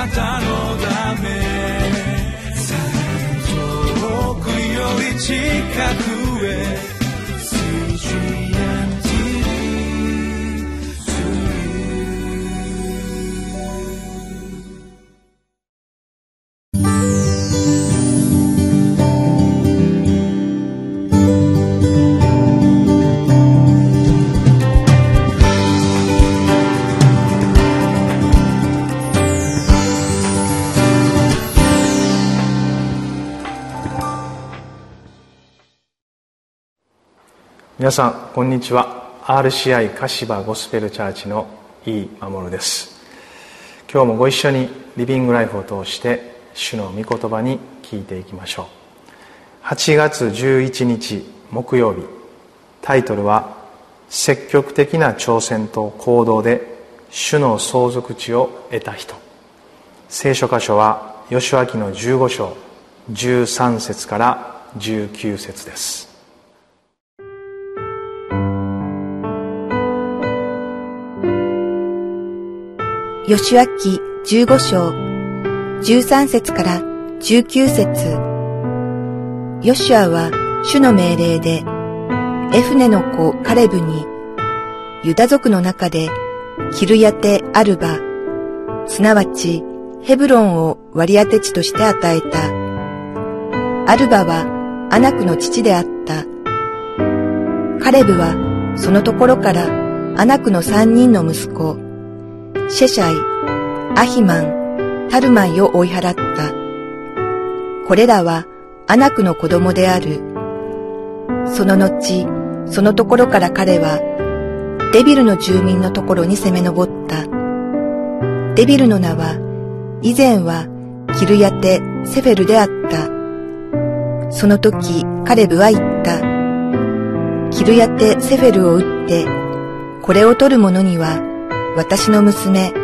なたのため。遠くより近く。皆さんこんにちは。RCI 柏ゴスペルチャーチの井伊守です。今日もご一緒にリビングライフを通して主の御言葉に聞いていきましょう。8月11日木曜日。タイトルは「積極的な挑戦と行動で主の相続地を得た人」聖書箇所は吉脇の15章13節から19節です。吉脇十五章、十三節から十九節。ヨシュアは主の命令で、エフネの子カレブに、ユダ族の中でキルヤテ・アルバ、すなわちヘブロンを割り当て地として与えた。アルバはアナクの父であった。カレブはそのところからアナクの三人の息子、シェシャイ、アヒマン、タルマイを追い払った。これらはアナクの子供である。その後、そのところから彼は、デビルの住民のところに攻め上った。デビルの名は、以前はキルヤテ・セフェルであった。その時、カレブは言った。キルヤテ・セフェルを撃って、これを取る者には、私の娘、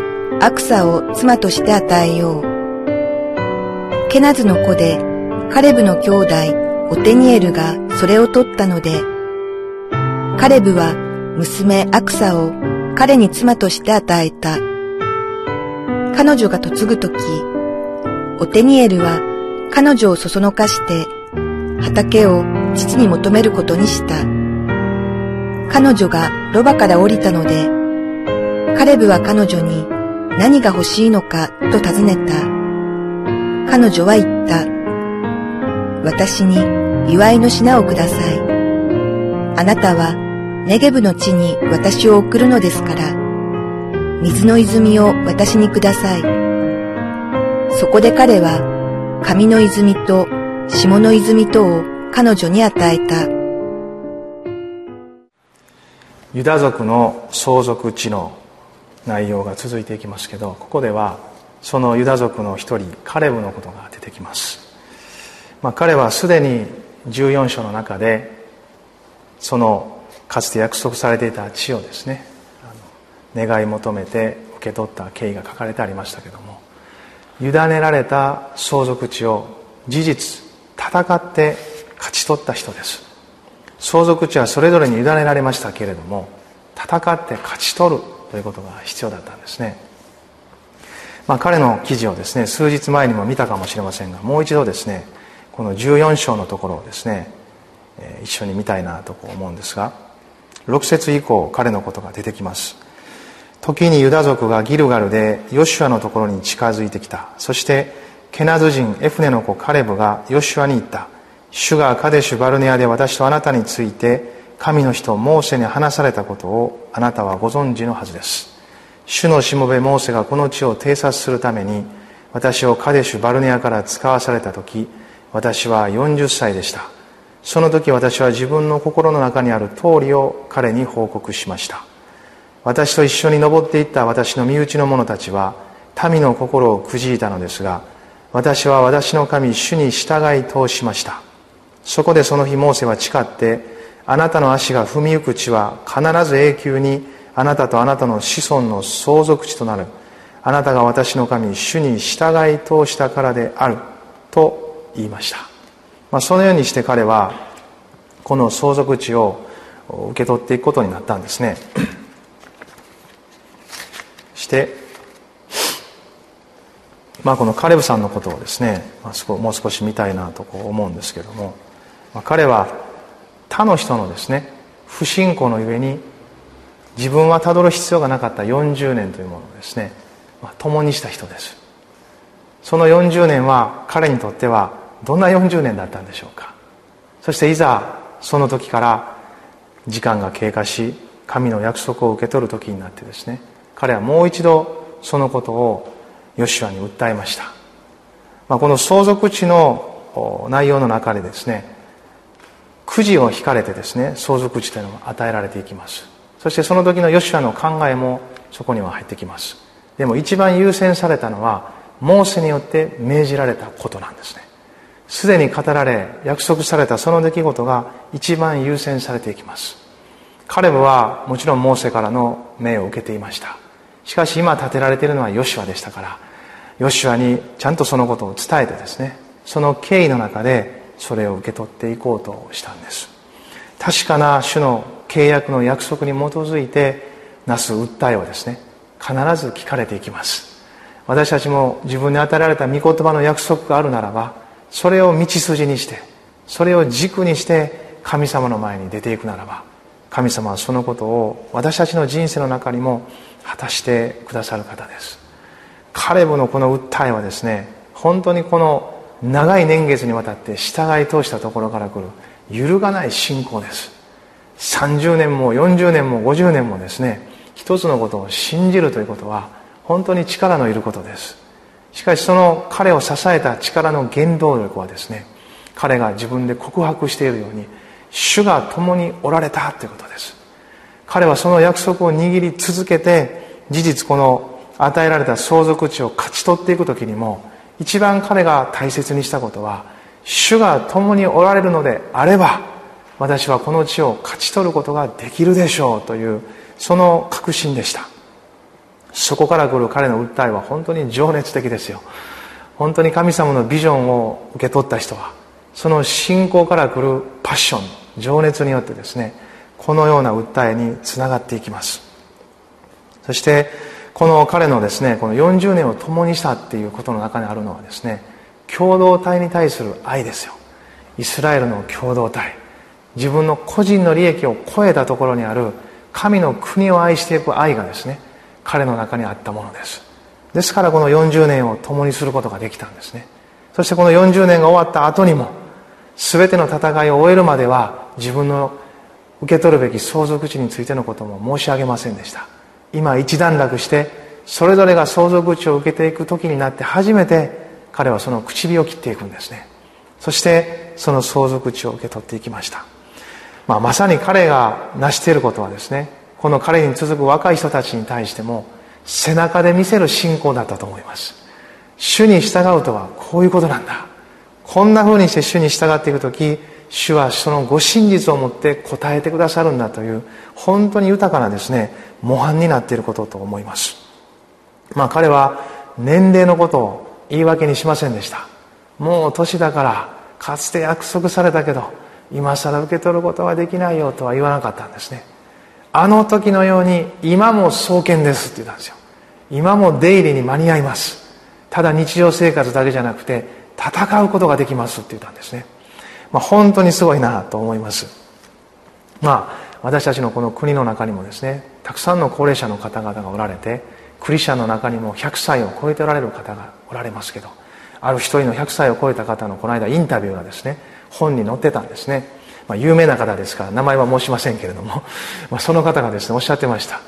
アクサを妻として与えよう。ケナズの子で、カレブの兄弟、オテニエルがそれを取ったので、カレブは娘アクサを彼に妻として与えた。彼女が嫁ぐとき、オテニエルは彼女をそそのかして、畑を父に求めることにした。彼女がロバから降りたので、カレブは彼女に何が欲しいのかと尋ねた。彼女は言った。私に祝いの品をください。あなたはネゲブの地に私を送るのですから、水の泉を私にください。そこで彼は、上の泉と下の泉とを彼女に与えた。ユダ族の相続地の内容が続いていきますけどここではそのユダ族の一人カレブのことが出てきます、まあ、彼はすでに14章の中でそのかつて約束されていた地をですね願い求めて受け取った経緯が書かれてありましたけども委ねられた相続地を事実戦って勝ち取った人です。相続地はそれぞれに委ねられましたけれども戦って勝ち取るということが必要だったんですね、まあ、彼の記事をですね数日前にも見たかもしれませんがもう一度ですねこの14章のところをですね、一緒に見たいなと思うんですが6節以降彼のことが出てきます。時にユダ族がギルガルでヨシュアのところに近づいてきた。そしてケナズ人エフネの子カレブがヨシュアに言った。主がカデシュバルネアで私とあなたについて神の人モーセに話されたことをあなたはご存知のはずです。主のしもべモーセがこの地を偵察するために私をカデシュバルネアから使わされた時私は40歳でした。その時私は自分の心の中にある通りを彼に報告しました。私と一緒に登っていった私の身内の者たちは民の心をくじいたのですが私は私の神主に従い通しました。そこでその日モーセは誓ってあなたの足が踏みゆく地は必ず永久にあなたとあなたの子孫の相続地となる。あなたが私の神主に従い通したからである。と言いました、まあ、そのようにして彼はこの相続地を受け取っていくことになったんですね。してまあ、このカレブさんのことをですね、まあ、もう少し見たいなと思うんですけども、まあ、彼は他の人のですね不信仰のゆえに自分はたどる必要がなかった40年というものをですね、まあ、共にした人です。その40年は彼にとってはどんな40年だったんでしょうか。そしていざその時から時間が経過し神の約束を受け取る時になってですね彼はもう一度そのことをヨシュアに訴えました、まあ、この相続地の内容の中でですねくじを引かれてですね相続地というのが与えられていきます。そしてその時のヨシュアの考えもそこには入ってきます。でも一番優先されたのはモーセによって命じられたことなんですね。すでに語られ約束されたその出来事が一番優先されていきます。カレブはもちろんモーセからの命を受けていました。しかし今立てられているのはヨシュアでしたからヨシュアにちゃんとそのことを伝えてですねその経緯の中でそれを受け取っていこうとしたんです。確かな種の契約の約束に基づいてなす訴えはですね必ず聞かれていきます。私たちも自分に与えられた御言葉の約束があるならばそれを道筋にしてそれを軸にして神様の前に出ていくならば神様はそのことを私たちの人生の中にも果たしてくださる方です。カレブのこの訴えはですね本当にこの長い年月にわたって従い通したところから来る揺るがない信仰です。30年も40年も50年もですね一つのことを信じるということは本当に力のいることです。しかしその彼を支えた力の原動力はですね彼が自分で告白しているように主が共におられたということです。彼はその約束を握り続けて事実この与えられた相続地を勝ち取っていく時にも一番彼が大切にしたことは主が共におられるのであれば私はこの地を勝ち取ることができるでしょうというその確信でした。そこから来る彼の訴えは本当に情熱的ですよ。本当に神様のビジョンを受け取った人はその信仰から来るパッション情熱によってですねこのような訴えにつながっていきます。そしてこの彼のですねこの40年を共にしたっていうことの中にあるのはですね共同体に対する愛ですよ。イスラエルの共同体。自分の個人の利益を超えたところにある神の国を愛していく愛がですね彼の中にあったものです。ですからこの40年を共にすることができたんですね。そしてこの40年が終わった後にも全ての戦いを終えるまでは自分の受け取るべき相続地についてのことも申し上げませんでした。今一段落してそれぞれが相続地を受けていく時になって初めて彼はその唇を切っていくんですね。そしてその相続地を受け取っていきました。まあ、まさに彼が成していることはですねこの彼に続く若い人たちに対しても背中で見せる信仰だったと思います。主に従うとはこういうことなんだ。こんな風にして主に従っていく時主はそのご真実をもって答えてくださるんだという本当に豊かなですね模範になっていることと思います。まあ彼は年齢のことを言い訳にしませんでした。もう年だからかつて約束されたけど今更受け取ることはできないよとは言わなかったんですね。あの時のように今も創建ですって言ったんですよ。今も出入りに間に合います。ただ日常生活だけじゃなくて戦うことができますって言ったんですね、まあ、本当にすごいなと思います。まあ私たちのこの国の中にもですねたくさんの高齢者の方々がおられてクリスチャンの中にも100歳を超えておられる方がおられますけどある一人の100歳を超えた方のこの間インタビューがですね本に載ってたんですね、まあ、有名な方ですから名前は申しませんけれども、まあ、その方がですねおっしゃってました。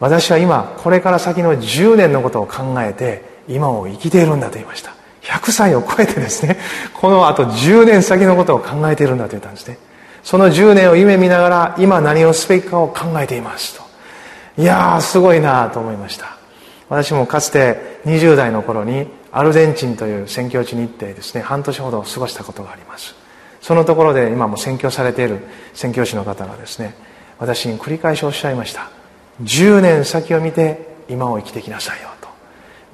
私は今これから先の10年のことを考えて今を生きているんだと言いました。100歳を超えてですねこのあと10年先のことを考えているんだと言ったんですねその10年を夢見ながら今何をすべきかを考えていますと。いやーすごいなと思いました。私もかつて20代の頃にアルゼンチンという宣教地に行ってですね半年ほど過ごしたことがあります。そのところで今も宣教されている宣教師の方がですね私に繰り返しおっしゃいました。10年先を見て今を生きてきなさいよ。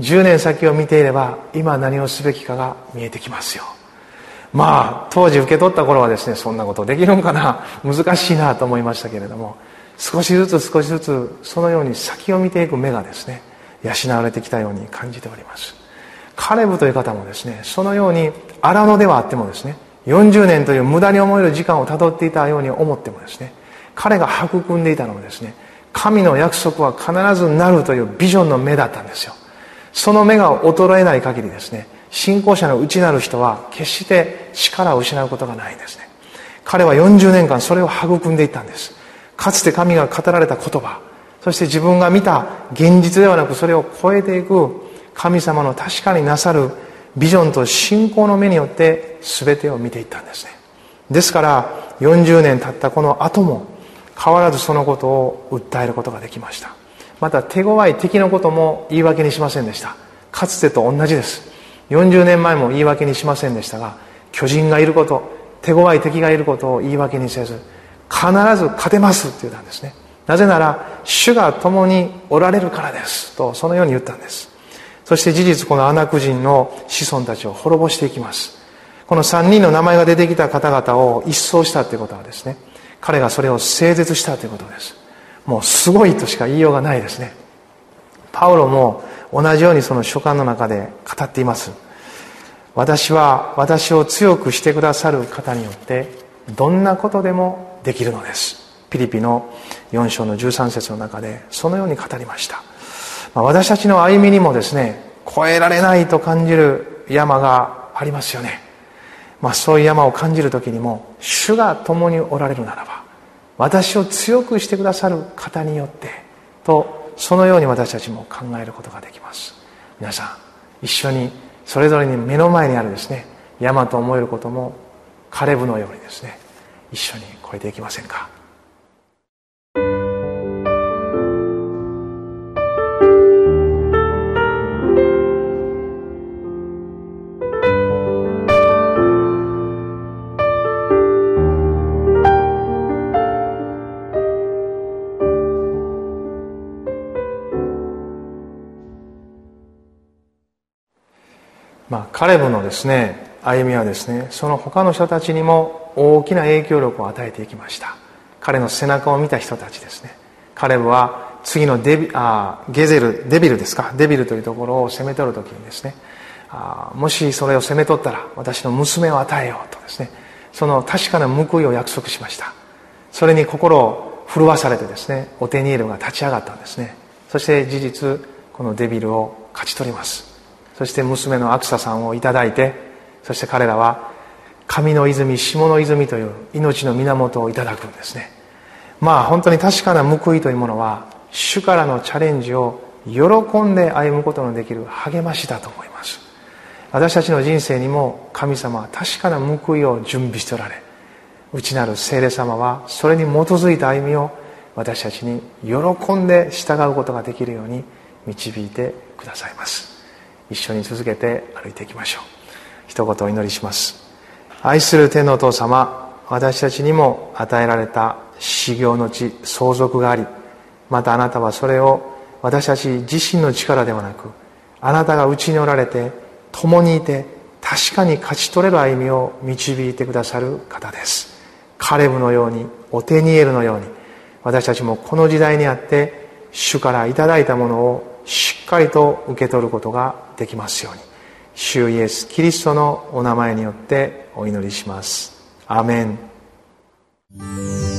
10年先を見ていれば今何をすべきかが見えてきますよ。まあ当時受け取った頃はですねそんなことできるんかな。難しいなと思いましたけれども少しずつ少しずつそのように先を見ていく目がですね養われてきたように感じております。カレブという方もですねそのように荒野ではあってもですね40年という無駄に思える時間をたどっていたように思ってもですね彼が育んでいたのはですね神の約束は必ずなるというビジョンの目だったんですよ。その目が衰えない限りですね信仰者の内なる人は決して力を失うことがないんですね。彼は40年間それを育んでいったんです。かつて神が語られた言葉そして自分が見た現実ではなくそれを超えていく神様の確かになさるビジョンと信仰の目によって全てを見ていったんですね。ですから40年経ったこの後も変わらずそのことを訴えることができました。また手強い敵のことも言い訳にしませんでした。かつてと同じです。40年前も言い訳にしませんでしたが巨人がいること手強い敵がいることを言い訳にせず必ず勝てますって言ったんですね。なぜなら主が共におられるからです。とそのように言ったんです。そして事実このアナク人の子孫たちを滅ぼしていきます。この3人の名前が出てきた方々を一掃したということはですね彼がそれを整絶したということです。もうすごいとしか言いようがないですね。パウロも同じようにその書簡の中で語っています。私は私を強くしてくださる方によってどんなことでもできるのです。ピリピの4章の13節の中でそのように語りました、まあ、私たちの歩みにもですね越えられないと感じる山がありますよね。まあ、そういう山を感じる時にも主が共におられるならば私を強くしてくださる方によってとそのように私たちも考えることができます。皆さん一緒にそれぞれに目の前にあるですね山と思えることもカレブのようにですね一緒に超えていきませんか？まあ、カレブのですね歩みはですねその他の人たちにも大きな影響力を与えていきました。彼の背中を見た人たちですね。カレブは次のデビあゲゼルデビルですか？デビルというところを攻め取る時にですねあもしそれを攻め取ったら私の娘を与えようとですねその確かな報いを約束しました。それに心を震わされてですねオテニエルが立ち上がったんですね。そして事実このデビルを勝ち取ります。そして娘のアクサさんをいただいてそして彼らは神の泉下の泉という命の源をいただくんですね。まあ本当に確かな報いというものは主からのチャレンジを喜んで歩むことのできる励ましだと思います。私たちの人生にも神様は確かな報いを準備しておられ内なる聖霊様はそれに基づいた歩みを私たちに喜んで従うことができるように導いてくださいます。一緒に続けて歩いていきましょう。一言お祈りします。愛する天のお父様私たちにも与えられた修行の地相続がありまたあなたはそれを私たち自身の力ではなくあなたが内におられて共にいて確かに勝ち取れる歩みを導いてくださる方です。カレブのようにオテニエルのように私たちもこの時代にあって主からいただいたものをしっかりと受け取ることができますように。主イエス・キリストのお名前によってお祈りします。アメン。